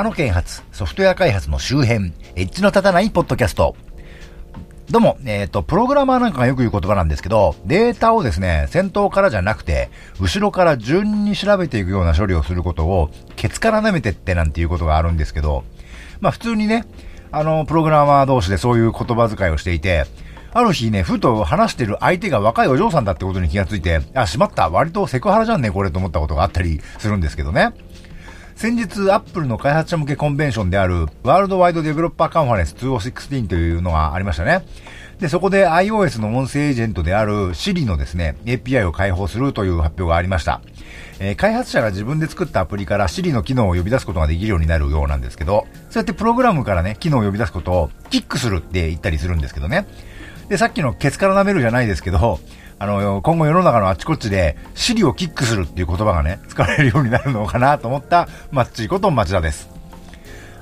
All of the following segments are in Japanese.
長野県発ソフトウェア開発の周辺、エッジの立たないポッドキャスト。どうも、えっ、ー、と、プログラマーなんかがよく言う言葉なんですけど、データをですね、先頭からじゃなくて、後ろから順に調べていくような処理をすることを、ケツから舐めてってなんていうことがあるんですけど、まあ普通にね、あの、プログラマー同士でそういう言葉遣いをしていて、ある日ね、ふと話してる相手が若いお嬢さんだってことに気がついて、あ、しまった、割とセクハラじゃんね、これと思ったことがあったりするんですけどね。先日、アップルの開発者向けコンベンションである、ワールドワイドデベロッパーカンファレンス2016というのがありましたね。で、そこで iOS の音声エージェントである Siri のですね、API を開放するという発表がありました。えー、開発者が自分で作ったアプリから Siri の機能を呼び出すことができるようになるようなんですけど、そうやってプログラムからね、機能を呼び出すことをキックするって言ったりするんですけどね。で、さっきのケツから舐めるじゃないですけど、あの、今後世の中のあちこちで、シリをキックするっていう言葉がね、使われるようになるのかなと思った、マッチこと町田です。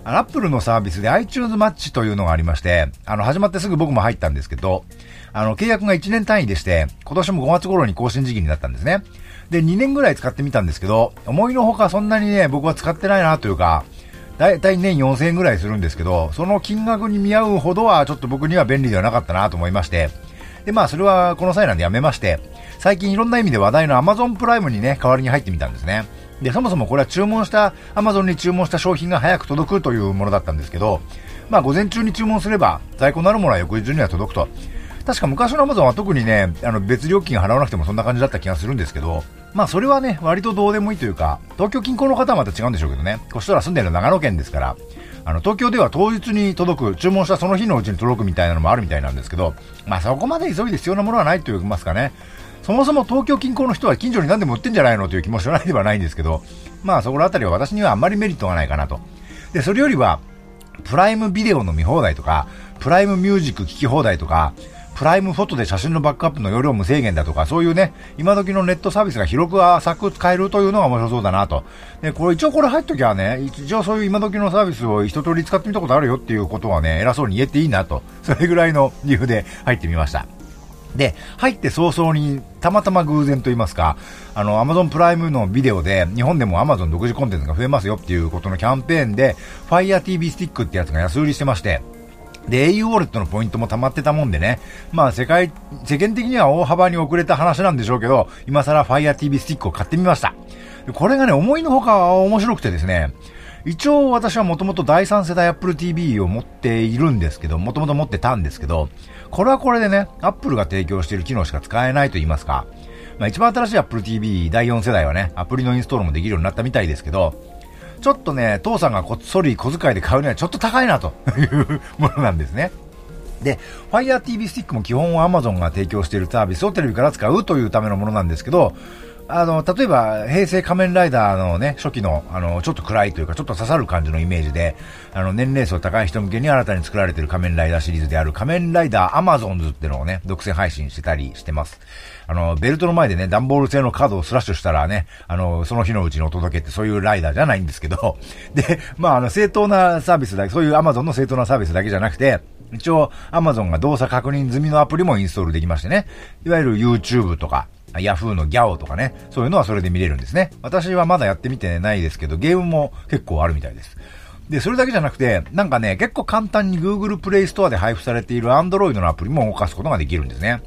アップルのサービスで iTunes マッチというのがありまして、あの、始まってすぐ僕も入ったんですけど、あの、契約が1年単位でして、今年も5月頃に更新時期になったんですね。で、2年ぐらい使ってみたんですけど、思いのほかそんなにね、僕は使ってないなというか、だいたい年4000円ぐらいするんですけど、その金額に見合うほどはちょっと僕には便利ではなかったなと思いまして、で、まあ、それはこの際なんでやめまして、最近いろんな意味で話題の Amazon プライムにね、代わりに入ってみたんですね。で、そもそもこれは注文した、Amazon に注文した商品が早く届くというものだったんですけど、まあ、午前中に注文すれば、在庫なるものは翌日には届くと。確か昔の Amazon は特にね、あの別料金払わなくてもそんな感じだった気がするんですけど、まあそれはね、割とどうでもいいというか、東京近郊の方はまた違うんでしょうけどね、こっちら住んでる長野県ですから、あの、東京では当日に届く、注文したその日のうちに届くみたいなのもあるみたいなんですけど、まあそこまで急いで必要なものはないと言いますかね。そもそも東京近郊の人は近所に何でも売ってんじゃないのという気もしないではないんですけど、まあそこら辺りは私にはあんまりメリットがないかなと。で、それよりは、プライムビデオの見放題とか、プライムミュージック聴き放題とか、プライムフォトで写真のバックアップの容量無制限だとか、そういうね、今時のネットサービスが広く浅く使えるというのが面白そうだなと。で、これ一応これ入っときゃね、一応そういう今時のサービスを一通り使ってみたことあるよっていうことはね、偉そうに言えていいなと。それぐらいの理由で入ってみました。で、入って早々に、たまたま偶然と言いますか、あの、アマゾンプライムのビデオで、日本でもアマゾン独自コンテンツが増えますよっていうことのキャンペーンで、Fire TV スティックってやつが安売りしてまして、で、au ウォレットのポイントも溜まってたもんでね、まあ世界、世間的には大幅に遅れた話なんでしょうけど、今更 Fire TV スティックを買ってみました。これがね、思いのほか面白くてですね、一応私はもともと第3世代 Apple TV を持っているんですけど、もともと持ってたんですけど、これはこれでね、Apple が提供している機能しか使えないと言いますか、まあ一番新しい Apple TV 第4世代はね、アプリのインストールもできるようになったみたいですけど、ちょっとね、父さんがこっそり小遣いで買うにはちょっと高いなという ものなんですね。で、Fire TV スティックも基本は Amazon が提供しているサービスをテレビから使うというためのものなんですけど、あの、例えば、平成仮面ライダーのね、初期の、あの、ちょっと暗いというか、ちょっと刺さる感じのイメージで、あの、年齢層高い人向けに新たに作られている仮面ライダーシリーズである仮面ライダーアマゾンズってのをね、独占配信してたりしてます。あの、ベルトの前でね、段ボール製のカードをスラッシュしたらね、あの、その日のうちにお届けってそういうライダーじゃないんですけど、で、まあ、あの、正当なサービスだけ、そういうアマゾンの正当なサービスだけじゃなくて、一応、アマゾンが動作確認済みのアプリもインストールできましてね、いわゆる YouTube とか、ヤフーのギャオとかね、そういうのはそれで見れるんですね。私はまだやってみてないですけど、ゲームも結構あるみたいです。で、それだけじゃなくて、なんかね、結構簡単に Google Play Store で配布されている Android のアプリも動かすことができるんですね。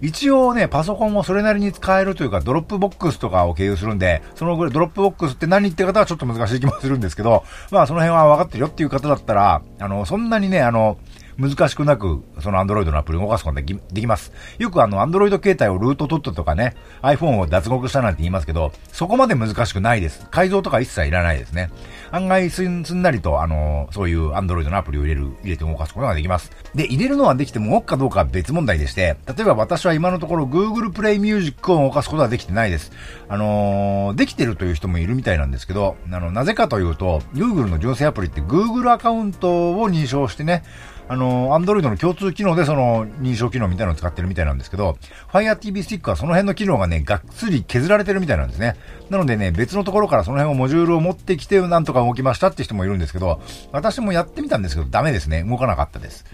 一応ね、パソコンもそれなりに使えるというか、ドロップボックスとかを経由するんで、そのぐらい、ドロップボックスって何って方はちょっと難しい気もするんですけど、まあその辺は分かってるよっていう方だったら、あの、そんなにね、あの、難しくなく、その Android のアプリを動かすことができます。よくあの、Android 携帯をルート取ったとかね、iPhone を脱獄したなんて言いますけど、そこまで難しくないです。改造とか一切いらないですね。案外すんすんなりと、あの、そういう Android のアプリを入れる、入れて動かすことができます。で、入れるのはできても動くかどうかは別問題でして、例えば私は今のところ Google Play Music を動かすことはできてないです。あのー、できてるという人もいるみたいなんですけど、あの、なぜかというと、Google の純正アプリって Google アカウントを認証してね、あの、アンドロイドの共通機能でその認証機能みたいなのを使ってるみたいなんですけど、Fire TV Stick はその辺の機能がね、がっつり削られてるみたいなんですね。なのでね、別のところからその辺をモジュールを持ってきて、なんとか動きましたって人もいるんですけど、私もやってみたんですけど、ダメですね。動かなかったです。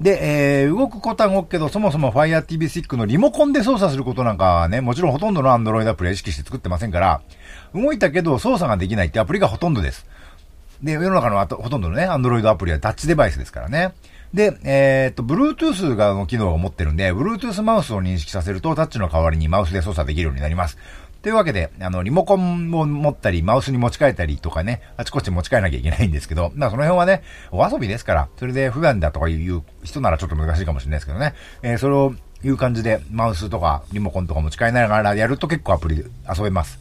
で、えー、動くことは動くけど、そもそも Fire TV Stick のリモコンで操作することなんかはね、もちろんほとんどの Android アプリは意識して作ってませんから、動いたけど操作ができないってアプリがほとんどです。で、世の中のあとほとんどのね、アンドロイドアプリはタッチデバイスですからね。で、えー、っと、Bluetooth がの機能を持ってるんで、Bluetooth マウスを認識させると、タッチの代わりにマウスで操作できるようになります。というわけで、あの、リモコンを持ったり、マウスに持ち替えたりとかね、あちこち持ち替えなきゃいけないんですけど、まあその辺はね、お遊びですから、それで不安だとかいう人ならちょっと難しいかもしれないですけどね、えー、それをいう感じで、マウスとかリモコンとか持ち替えながらやると結構アプリで遊べます。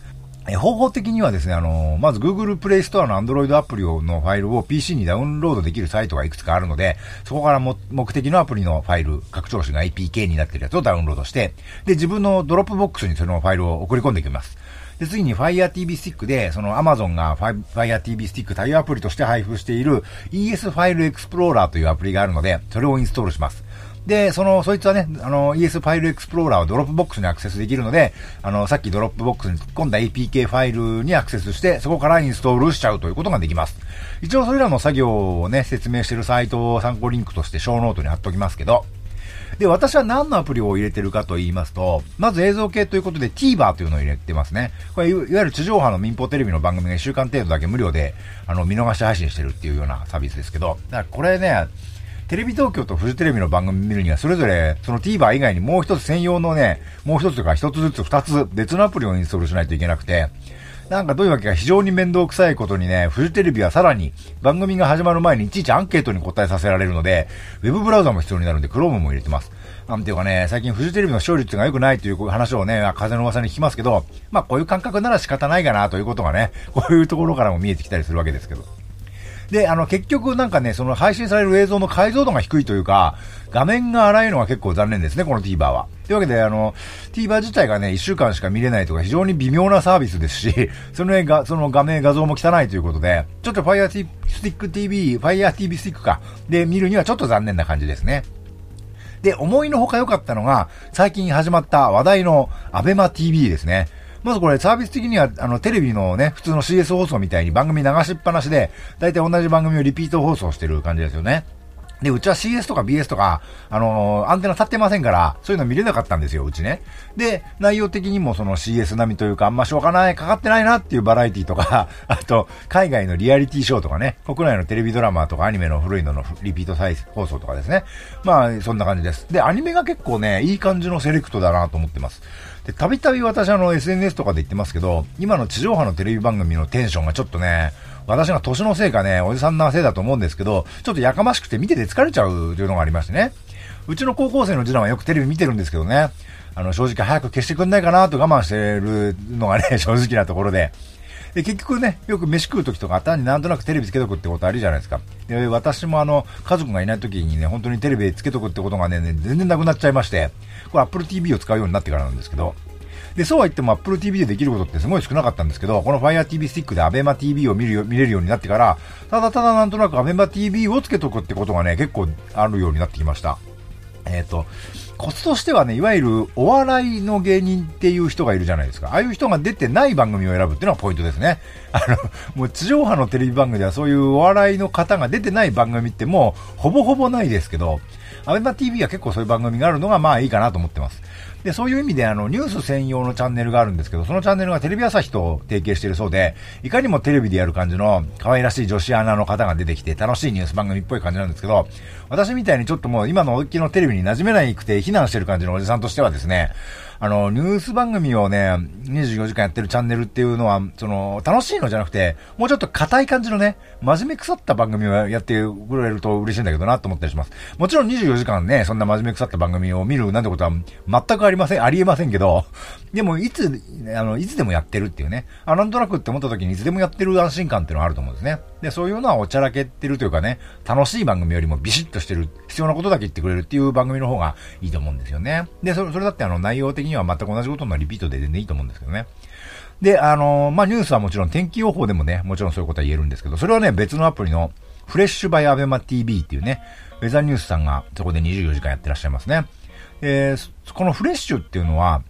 方法的にはですね、あのまず Google Play Store の Android アプリのファイルを PC にダウンロードできるサイトがいくつかあるので、そこからも目的のアプリのファイル、拡張子が APK になってるやつをダウンロードして、で、自分のドロップボックスにそのファイルを送り込んでいきます。で、次に Fire TV スティックで、その Amazon が Fire TV スティック対応アプリとして配布している ES ファイルエクスプローラーというアプリがあるので、それをインストールします。で、その、そいつはね、あの、ES ファイルエクスプローラーはドロップボックスにアクセスできるので、あの、さっきドロップボックスに突っ込んだ APK ファイルにアクセスして、そこからインストールしちゃうということができます。一応それらの作業をね、説明してるサイトを参考リンクとしてショーノートに貼っておきますけど、で、私は何のアプリを入れてるかと言いますと、まず映像系ということで TVer というのを入れてますね。これいわゆる地上波の民放テレビの番組が1週間程度だけ無料で、あの、見逃し配信してるっていうようなサービスですけど、だからこれね、テレビ東京とフジテレビの番組見るには、それぞれ、その TVer 以外にもう一つ専用のね、もう一つとか一つずつ二つ別のアプリをインストールしないといけなくて、なんかどういうわけか非常に面倒くさいことにね、フジテレビはさらに番組が始まる前にいちいちアンケートに答えさせられるので、ウェブブラウザも必要になるんで、Chrome も入れてます。なんていうかね、最近フジテレビの視聴率が良くないという話をね、風の噂に聞きますけど、まあこういう感覚なら仕方ないかなということがね、こういうところからも見えてきたりするわけですけど。で、あの、結局なんかね、その配信される映像の解像度が低いというか、画面が荒いのが結構残念ですね、この TVer は。というわけで、あの、TVer 自体がね、1週間しか見れないとか非常に微妙なサービスですし、そのが、その画面画像も汚いということで、ちょっと Fire Stick TV、Fire TV Stick か、で見るにはちょっと残念な感じですね。で、思いのほか良かったのが、最近始まった話題の ABEMA TV ですね。まずこれサービス的には、あの、テレビのね、普通の CS 放送みたいに番組流しっぱなしで、だいたい同じ番組をリピート放送してる感じですよね。で、うちは CS とか BS とか、あのー、アンテナ立ってませんから、そういうの見れなかったんですよ、うちね。で、内容的にもその CS 並みというか、あんましょうがない、かかってないなっていうバラエティとか、あと、海外のリアリティショーとかね、国内のテレビドラマとかアニメの古いののリピート再放送とかですね。まあ、そんな感じです。で、アニメが結構ね、いい感じのセレクトだなと思ってます。で、たびたび私あの SNS とかで言ってますけど、今の地上波のテレビ番組のテンションがちょっとね、私が年のせいかね、おじさんのせいだと思うんですけど、ちょっとやかましくて見てて疲れちゃうというのがありましてね。うちの高校生の次男はよくテレビ見てるんですけどね、あの、正直早く消してくんないかなと我慢してるのがね、正直なところで。で、結局ね、よく飯食う時とか単になんとなくテレビつけとくってことあるじゃないですか。で、私もあの、家族がいない時にね、本当にテレビつけとくってことがね、全然なくなっちゃいまして、これ Apple TV を使うようになってからなんですけど、で、そうは言っても Apple TV でできることってすごい少なかったんですけど、この Fire TV スティックで ABEMA TV を見るよ見れるようになってから、ただただなんとなく ABEMA TV をつけとくってことがね、結構あるようになってきました。えっ、ー、と、コツとしてはね、いわゆるお笑いの芸人っていう人がいるじゃないですか。ああいう人が出てない番組を選ぶっていうのがポイントですね。あの、もう地上波のテレビ番組ではそういうお笑いの方が出てない番組ってもうほぼほぼないですけど、アベマ TV は結構そういう番組があるのがまあいいかなと思ってます。で、そういう意味であの、ニュース専用のチャンネルがあるんですけど、そのチャンネルがテレビ朝日と提携しているそうで、いかにもテレビでやる感じの可愛らしい女子アナの方が出てきて楽しいニュース番組っぽい感じなんですけど、私みたいにちょっともう今のおっきのテレビに馴染めないくて非難してる感じのおじさんとしてはですね、あの、ニュース番組をね、24時間やってるチャンネルっていうのは、その、楽しいのじゃなくて、もうちょっと硬い感じのね、真面目腐った番組をやってくれると嬉しいんだけどなと思ったりします。もちろん24時間ね、そんな真面目腐った番組を見るなんてことは全くありません、ありえませんけど、でもいつ、あの、いつでもやってるっていうね、あ、なんとなくって思った時にいつでもやってる安心感っていうのがあると思うんですね。で、そういうのはおちゃらけってるというかね、楽しい番組よりもビシッとしてる、必要なことだけ言ってくれるっていう番組の方がいいと思うんですよね。で、それ、それだってあの内容的には全く同じことのリピートで全然いいと思うんですけどね。で、あのー、まあ、ニュースはもちろん天気予報でもね、もちろんそういうことは言えるんですけど、それはね、別のアプリのフレッシュバイアベマ TV っていうね、ウェザーニュースさんがそこで24時間やってらっしゃいますね。えー、このフレッシュっていうのは、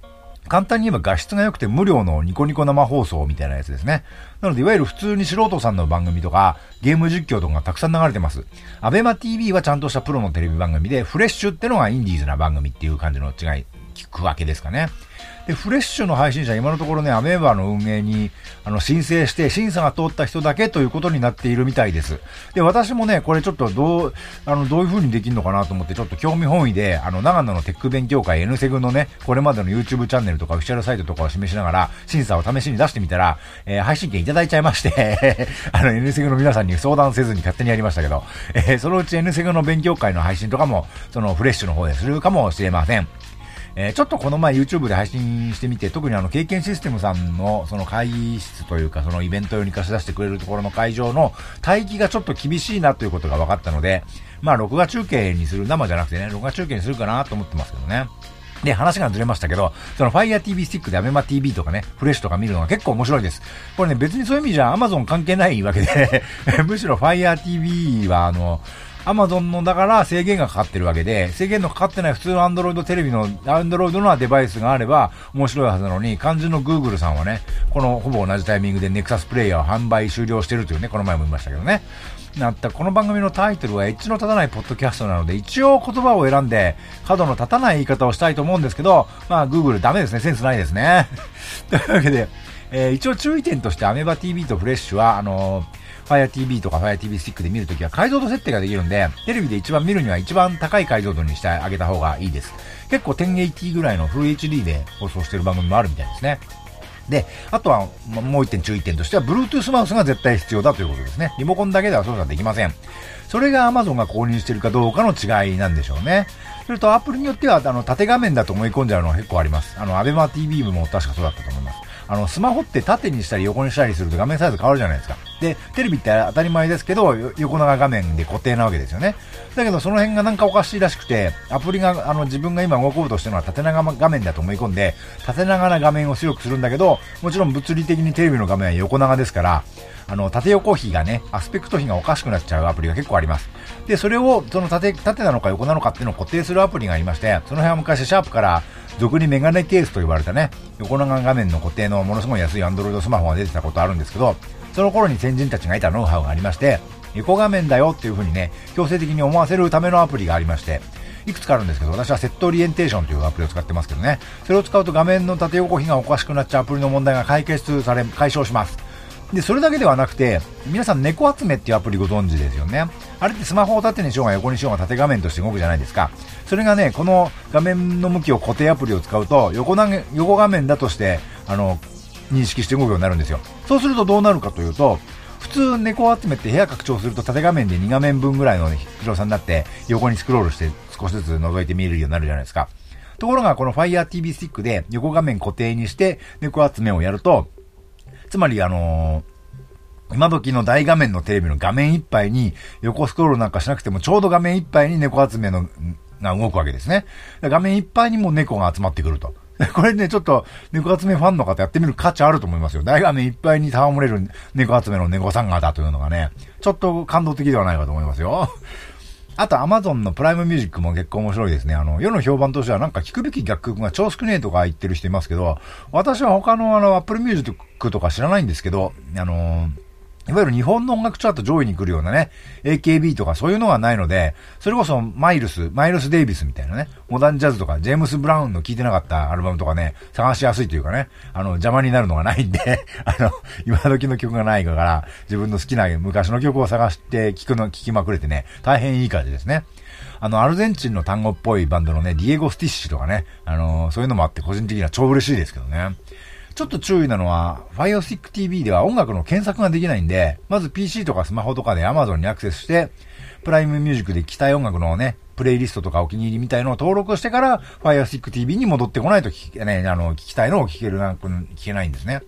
簡単に言えば画質が良くて無料のニコニコ生放送みたいなやつですね。なので、いわゆる普通に素人さんの番組とか、ゲーム実況とかがたくさん流れてます。アベマ TV はちゃんとしたプロのテレビ番組で、フレッシュってのがインディーズな番組っていう感じの違い、聞くわけですかね。で、フレッシュの配信者、今のところね、アメーバの運営に、あの、申請して、審査が通った人だけということになっているみたいです。で、私もね、これちょっとどう、あの、どういう風にできるのかなと思って、ちょっと興味本位で、あの、長野のテック勉強会 N セグのね、これまでの YouTube チャンネルとかオフィシャルサイトとかを示しながら、審査を試しに出してみたら、えー、配信権いただいちゃいまして あの、N セグの皆さんに相談せずに勝手にやりましたけど、えー、そのうち N セグの勉強会の配信とかも、そのフレッシュの方でするかもしれません。えー、ちょっとこの前 YouTube で配信してみて、特にあの、経験システムさんのその会議室というか、そのイベント用に貸し出してくれるところの会場の待機がちょっと厳しいなということが分かったので、まあ、録画中継にする、生じゃなくてね、録画中継にするかなと思ってますけどね。で、話がずれましたけど、その Fire TV スティックで ABEMA TV とかね、フレッシュとか見るのが結構面白いです。これね、別にそういう意味じゃ Amazon 関係ないわけで むしろ Fire TV はあの、アマゾンのだから制限がかかってるわけで、制限のかかってない普通のアンドロイドテレビの、アンドロイドのデバイスがあれば面白いはずなのに、肝心の Google さんはね、このほぼ同じタイミングで Nexus プレイヤーを販売終了してるというね、この前も言いましたけどね。なったこの番組のタイトルはエッジの立たないポッドキャストなので一応言葉を選んで角の立たない言い方をしたいと思うんですけどまあ Google ダメですねセンスないですね というわけで、えー、一応注意点としてアメバ TV とフレッシュはあのー Fire TV とか Fire TV スティックで見るときは解像度設定ができるんで、テレビで一番見るには一番高い解像度にしてあげた方がいいです。結構1080ぐらいのフル HD で放送してる番組もあるみたいですね。で、あとは、もう一点注意点としては、Bluetooth マウスが絶対必要だということですね。リモコンだけでは操作できません。それが Amazon が購入してるかどうかの違いなんでしょうね。それとアプリによっては、あの、縦画面だと思い込んじゃうのは結構あります。あの、ABEMATV も確かそうだったと思います。あの、スマホって縦にしたり横にしたりすると画面サイズ変わるじゃないですか。で、テレビって当たり前ですけど、横長画面で固定なわけですよね。だけどその辺がなんかおかしいらしくて、アプリが、あの、自分が今動こうとしてるのは縦長画面だと思い込んで、縦長な画面を強くするんだけど、もちろん物理的にテレビの画面は横長ですから、あの、縦横比がね、アスペクト比がおかしくなっちゃうアプリが結構あります。で、それを、その縦、縦なのか横なのかっていうのを固定するアプリがありまして、その辺は昔シャープから俗にメガネケースと言われたね、横長画面の固定のものすごい安い Android スマホが出てたことあるんですけど、その頃に先人たちがいたノウハウがありまして、横画面だよっていう風にね、強制的に思わせるためのアプリがありまして、いくつかあるんですけど、私はセットオリエンテーションというアプリを使ってますけどね、それを使うと画面の縦横比がおかしくなっちゃうアプリの問題が解決され、解消します。で、それだけではなくて、皆さん猫集めっていうアプリご存知ですよね。あれってスマホを縦にしようが横にしようが縦画面として動くじゃないですか。それがね、この画面の向きを固定アプリを使うと、横投げ、横画面だとして、あの、認識して動くようになるんですよ。そうするとどうなるかというと、普通猫集めって部屋拡張すると縦画面で2画面分ぐらいの広さになって横にスクロールして少しずつ覗いて見えるようになるじゃないですか。ところがこの Fire TV スティックで横画面固定にして猫集めをやると、つまりあのー今時の大画面のテレビの画面いっぱいに横スクロールなんかしなくてもちょうど画面いっぱいに猫集めのが動くわけですね。画面いっぱいにも猫が集まってくると。これね、ちょっと猫集めファンの方やってみる価値あると思いますよ。大画面いっぱいに戯れる猫集めの猫さん方というのがね、ちょっと感動的ではないかと思いますよ。あと、アマゾンのプライムミュージックも結構面白いですね。あの、世の評判としてはなんか聞くべき楽曲が超少ねえとか言ってる人いますけど、私は他のあの、アップルミュージックとか知らないんですけど、あのーいわゆる日本の音楽チャート上位に来るようなね、AKB とかそういうのがないので、それこそマイルス、マイルス・デイビスみたいなね、モダンジャズとか、ジェームス・ブラウンの聴いてなかったアルバムとかね、探しやすいというかね、あの、邪魔になるのがないんで あの、今時の曲がないから、自分の好きな昔の曲を探して聴くの、聴きまくれてね、大変いい感じですね。あの、アルゼンチンのタンゴっぽいバンドのね、ディエゴ・スティッシュとかね、あのー、そういうのもあって個人的には超嬉しいですけどね。ちょっと注意なのは、Firestick TV では音楽の検索ができないんで、まず PC とかスマホとかで Amazon にアクセスして、プライムミュージックで聴きたい音楽のね、プレイリストとかお気に入りみたいのを登録してから、Firestick TV に戻ってこないと聞け、ね、あの、聞きたいのを聞けるな、聞けないんですね。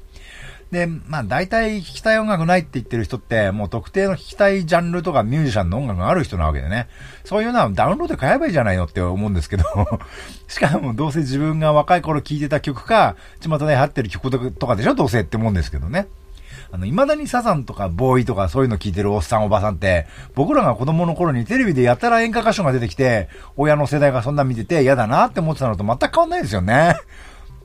で、まあ大体聞きたい音楽ないって言ってる人って、もう特定の聞きたいジャンルとかミュージシャンの音楽がある人なわけでね。そういうのはダウンロードで買えばいいじゃないのって思うんですけど しかもどうせ自分が若い頃聴いてた曲か、巷で流行ってる曲とかでしょどうせって思うんですけどね。あの、未だにサザンとかボーイとかそういうの聞いてるおっさんおばさんって、僕らが子供の頃にテレビでやたら演歌歌手が出てきて、親の世代がそんな見てて嫌だなって思ってたのと全く変わんないですよね。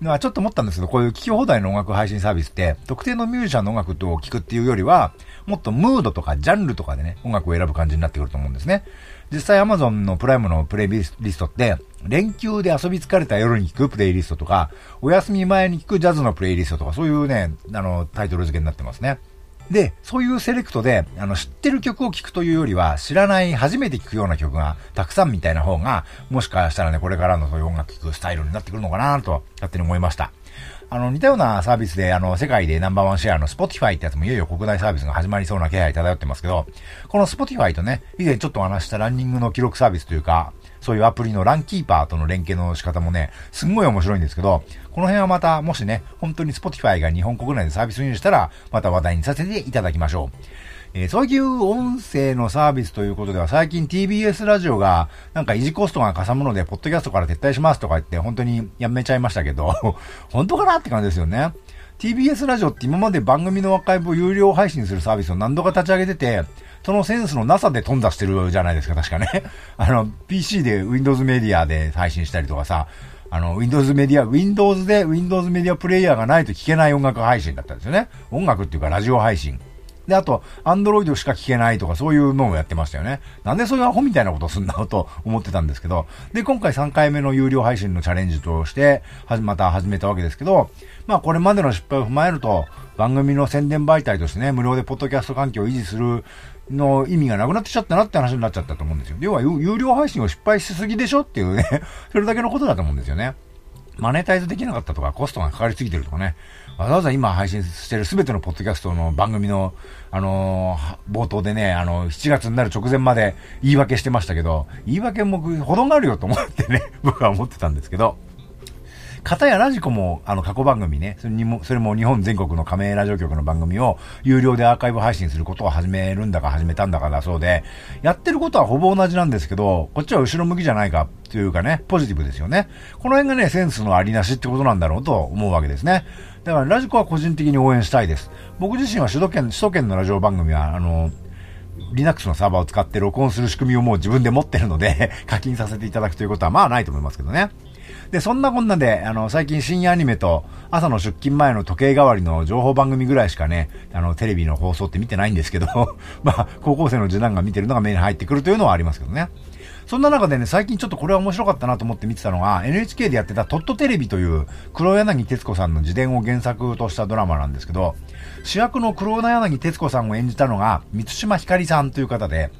のは、ちょっと思ったんですけど、こういう聞き放題の音楽配信サービスって、特定のミュージシャンの音楽と聞くっていうよりは、もっとムードとかジャンルとかでね、音楽を選ぶ感じになってくると思うんですね。実際 Amazon のプライムのプレイリストって、連休で遊び疲れた夜に聴くプレイリストとか、お休み前に聴くジャズのプレイリストとか、そういうね、あの、タイトル付けになってますね。で、そういうセレクトで、あの、知ってる曲を聴くというよりは、知らない、初めて聴くような曲がたくさんみたいな方が、もしかしたらね、これからのそういう音楽聴くスタイルになってくるのかなと、勝手に思いました。あの、似たようなサービスで、あの、世界でナンバーワンシェアの Spotify ってやつもいよいよ国内サービスが始まりそうな気配漂ってますけど、この Spotify とね、以前ちょっとお話したランニングの記録サービスというか、そういうアプリのランキーパーとの連携の仕方もね、すんごい面白いんですけど、この辺はまた、もしね、本当に Spotify が日本国内でサービス入したら、また話題にさせていただきましょう。えー、そういう音声のサービスということでは、最近 TBS ラジオが、なんか維持コストがかさむので、ポッドキャストから撤退しますとか言って、本当にやめちゃいましたけど、本当かなって感じですよね。TBS ラジオって今まで番組のアーカイブを有料配信するサービスを何度か立ち上げてて、そのセンスのなさで飛んだしてるじゃないですか、確かね。あの、PC で Windows メディアで配信したりとかさ、あの、Windows メディア、Windows で Windows メディアプレイヤーがないと聞けない音楽配信だったんですよね。音楽っていうかラジオ配信。で、あと、アンドロイドしか聞けないとか、そういうのもやってましたよね。なんでそういうアホみたいなことすんだと思ってたんですけど、で、今回3回目の有料配信のチャレンジとして、はまた始めたわけですけど、まあ、これまでの失敗を踏まえると、番組の宣伝媒体としてね、無料でポッドキャスト環境を維持するの意味がなくなってきちゃったなって話になっちゃったと思うんですよ。要は、有料配信を失敗しすぎでしょっていうね それだけのことだと思うんですよね。マネタイズできなかったとか、コストがかかりすぎてるとかね。わざわざ今配信してるすべてのポッドキャストの番組の、あのー、冒頭でね、あの、7月になる直前まで言い訳してましたけど、言い訳もほどがあるよと思ってね、僕は思ってたんですけど、片やラジコも、あの、過去番組ね、それにも、それも日本全国の加盟ラジオ局の番組を有料でアーカイブ配信することを始めるんだか始めたんだかだそうで、やってることはほぼ同じなんですけど、こっちは後ろ向きじゃないかというかね、ポジティブですよね。この辺がね、センスのありなしってことなんだろうと思うわけですね。だからラジコは個人的に応援したいです。僕自身は首都圏、首都圏のラジオ番組は、あの、Linux のサーバーを使って録音する仕組みをもう自分で持ってるので 課金させていただくということはまあないと思いますけどね。で、そんなこんなで、あの、最近深夜アニメと朝の出勤前の時計代わりの情報番組ぐらいしかね、あの、テレビの放送って見てないんですけど まあ、高校生の次男が見てるのが目に入ってくるというのはありますけどね。そんな中でね、最近ちょっとこれは面白かったなと思って見てたのが、NHK でやってたトットテレビという黒柳徹子さんの自伝を原作としたドラマなんですけど、主役の黒柳徹子さんを演じたのが、三島ひかりさんという方で、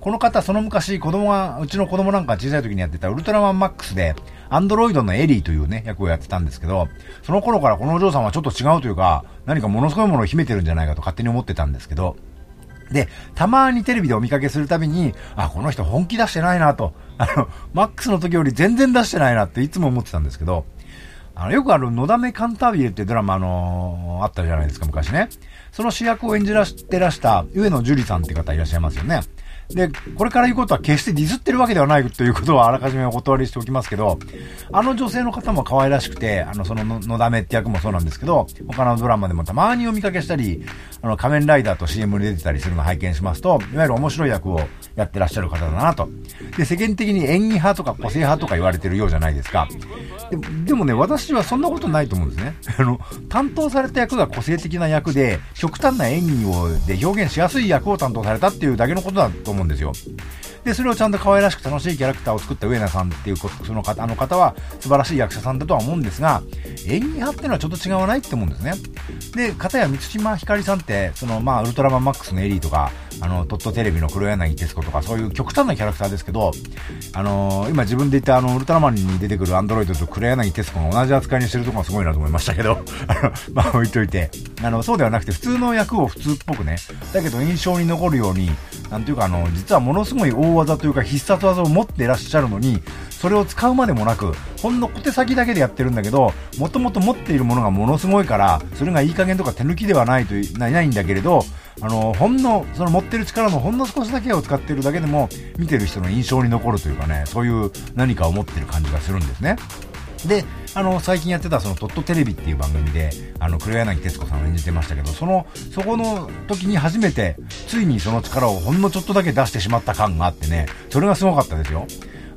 この方、その昔、子供が、うちの子供なんか小さい時にやってたウルトラマンマックスで、アンドロイドのエリーというね、役をやってたんですけど、その頃からこのお嬢さんはちょっと違うというか、何かものすごいものを秘めてるんじゃないかと勝手に思ってたんですけど、で、たまにテレビでお見かけするたびに、あ、この人本気出してないなと、あの、マックスの時より全然出してないなっていつも思ってたんですけど、あの、よくある、のだめカンタービレってドラマ、あのー、あったじゃないですか、昔ね。その主役を演じらしてらした上野樹里さんって方いらっしゃいますよね。で、これから言うことは決してディスってるわけではないということはあらかじめお断りしておきますけど、あの女性の方も可愛らしくて、あの、そのの、だめって役もそうなんですけど、他のドラマでもたまにお見かけしたり、あの、仮面ライダーと CM に出てたりするのを拝見しますと、いわゆる面白い役をやってらっしゃる方だなと。で、世間的に演技派とか個性派とか言われてるようじゃないですか。ででもね、私はそんなことないと思うんですね。あの、担当された役が個性的な役で、極端な演技を、で表現しやすい役を担当されたっていうだけのことだと思うんですよ。で、それをちゃんと可愛らしく楽しいキャラクターを作った上野さんっていうその方、あの方は素晴らしい役者さんだとは思うんですが、演技派っていうのはちょっと違わないって思うんですね。で、片や満島ひかりさんって、その、まあ、ウルトラマンマックスのエリーとか、あの、トットテレビの黒柳徹子とか、そういう極端なキャラクターですけど、あのー、今自分で言ったあの、ウルトラマンに出てくるアンドロイドと黒柳徹子が同じ扱いにしてるところがすごいなと思いましたけど、あの、まあ置いといて、あの、そうではなくて普通の役を普通っぽくね、だけど印象に残るように、なんていうかあの、実はものすごい大技というか必殺技を持っていらっしゃるのに、それを使うまでもなく、ほんの小手先だけでやってるんだけど、もともと持っているものがものすごいから、それがいい加減とか手抜きではないとないないんだけれど、あの、ほんの、その持ってる力のほんの少しだけを使ってるだけでも、見てる人の印象に残るというかね、そういう何かを持ってる感じがするんですね。で、あの、最近やってたそのトットテレビっていう番組で、あの、黒柳徹子さんを演じてましたけど、その、そこの時に初めて、ついにその力をほんのちょっとだけ出してしまった感があってね、それがすごかったですよ。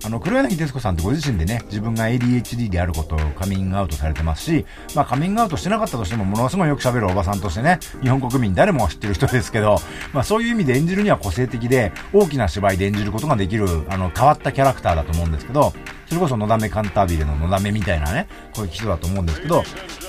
あの、黒柳徹子さんってご自身でね、自分が ADHD であることをカミングアウトされてますし、まあカミングアウトしてなかったとしても、ものすごいよく喋るおばさんとしてね、日本国民誰もが知ってる人ですけど、まあそういう意味で演じるには個性的で、大きな芝居で演じることができる、あの、変わったキャラクターだと思うんですけど、それこそのだめカンタービレののだめみたいなね、こういう人だと思うんですけど、だ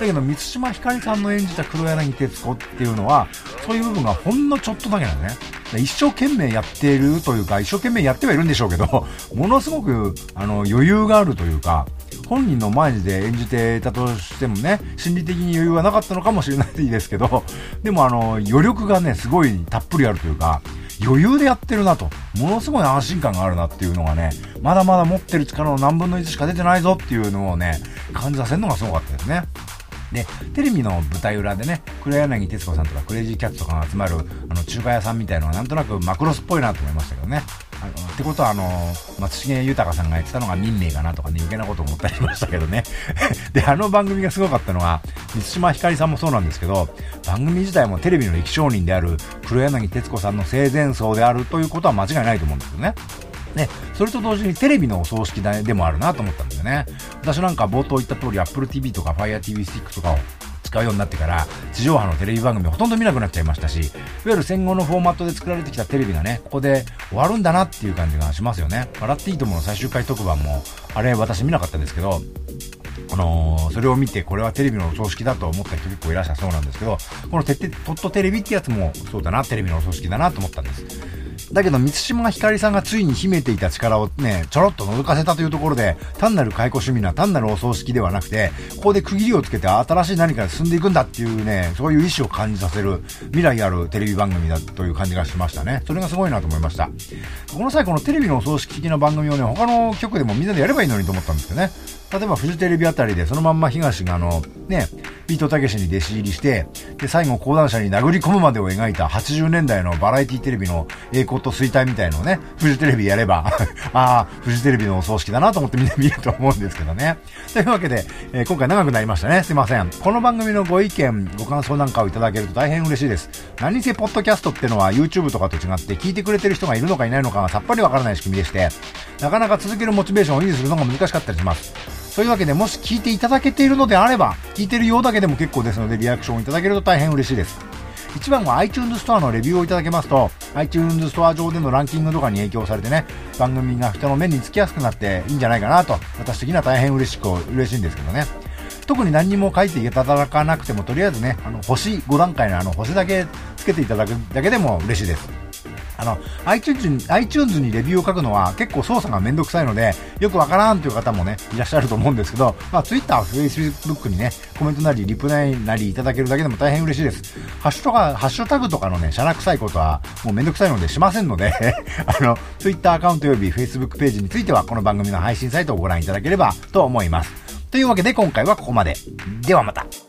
けど、満島ひかりさんの演じた黒柳徹子っていうのは、そういう部分がほんのちょっとだけなんですね。一生懸命やっているというか、一生懸命やってはいるんでしょうけど、ものすごく、あの、余裕があるというか、本人の前で演じていたとしてもね、心理的に余裕はなかったのかもしれないですけど、でもあの、余力がね、すごいたっぷりあるというか、余裕でやってるなと、ものすごい安心感があるなっていうのがね、まだまだ持ってる力の何分の1しか出てないぞっていうのをね、感じさせるのがすごかったですね。で、テレビの舞台裏でね、黒柳徹子さんとかクレイジーキャッツとかが集まる、あの、中華屋さんみたいのはなんとなくマクロスっぽいなと思いましたけどね。あのってことは、あの、松重豊さんが言ってたのが民名かなとかね、余計なこと思ったりしましたけどね。で、あの番組がすごかったのが、満島ひかりさんもそうなんですけど、番組自体もテレビの歴商人である黒柳徹子さんの生前葬であるということは間違いないと思うんですよね。ね、それと同時にテレビのお葬式でもあるなと思ったんですよね。私なんか冒頭言った通り Apple TV とか Fire TV スティックとかを使うようになってから地上波のテレビ番組ほとんど見なくなっちゃいましたしいわゆる戦後のフォーマットで作られてきたテレビがねここで終わるんだなっていう感じがしますよね。笑っていいと思うの最終回特番もあれ私見なかったですけどあのー、それを見てこれはテレビのお葬式だと思った人結構いらっしゃるそうなんですけどこのてってトットテレビってやつもそうだなテレビのお葬式だなと思ったんです。だけど、満島ひかりさんがついに秘めていた力をね、ちょろっと覗かせたというところで、単なる解雇趣味な単なるお葬式ではなくて、ここで区切りをつけて新しい何かで進んでいくんだっていうね、そういう意志を感じさせる未来あるテレビ番組だという感じがしましたね。それがすごいなと思いました。この際このテレビのお葬式的な番組をね、他の局でもみんなでやればいいのにと思ったんですけどね。例えばフジテレビあたりでそのまんま東があの、ね、ビートたけしに弟子入りして、で、最後講談社に殴り込むまでを描いた80年代のバラエティテレビの栄光と衰退みたいのをね、フジテレビやれば ああ、フジテレビのお葬式だなと思ってみんな見ると思うんですけどね。というわけで、えー、今回長くなりましたね。すいません。この番組のご意見、ご感想なんかをいただけると大変嬉しいです。何せポッドキャストってのは YouTube とかと違って聞いてくれてる人がいるのかいないのかがさっぱりわからない仕組みでして、なかなか続けるモチベーションを維持するのが難しかったりします。というわけで、もし聞いていただけているのであれば、聞いてるようだけでも結構ですので、リアクションをいただけると大変嬉しいです。一番は iTunes ストアのレビューをいただけますと、iTunes ストア上でのランキングとかに影響されてね、番組が人の目につきやすくなっていいんじゃないかなと、私的には大変嬉しく、嬉しいんですけどね。特に何にも書いていただかなくても、とりあえずね、あの、星5段階のあの、星だけつけていただくだけでも嬉しいです。あの、iTunes に、iTunes にレビューを書くのは結構操作がめんどくさいので、よくわからんという方もね、いらっしゃると思うんですけど、まあ、Twitter、Facebook にね、コメントなり、リプライなりいただけるだけでも大変嬉しいです。ハッシュとか、ハッシュタグとかのね、シャラ臭いことはもうめんどくさいのでしませんので あの、Twitter アカウント及び Facebook ページについては、この番組の配信サイトをご覧いただければと思います。というわけで今回はここまで。ではまた。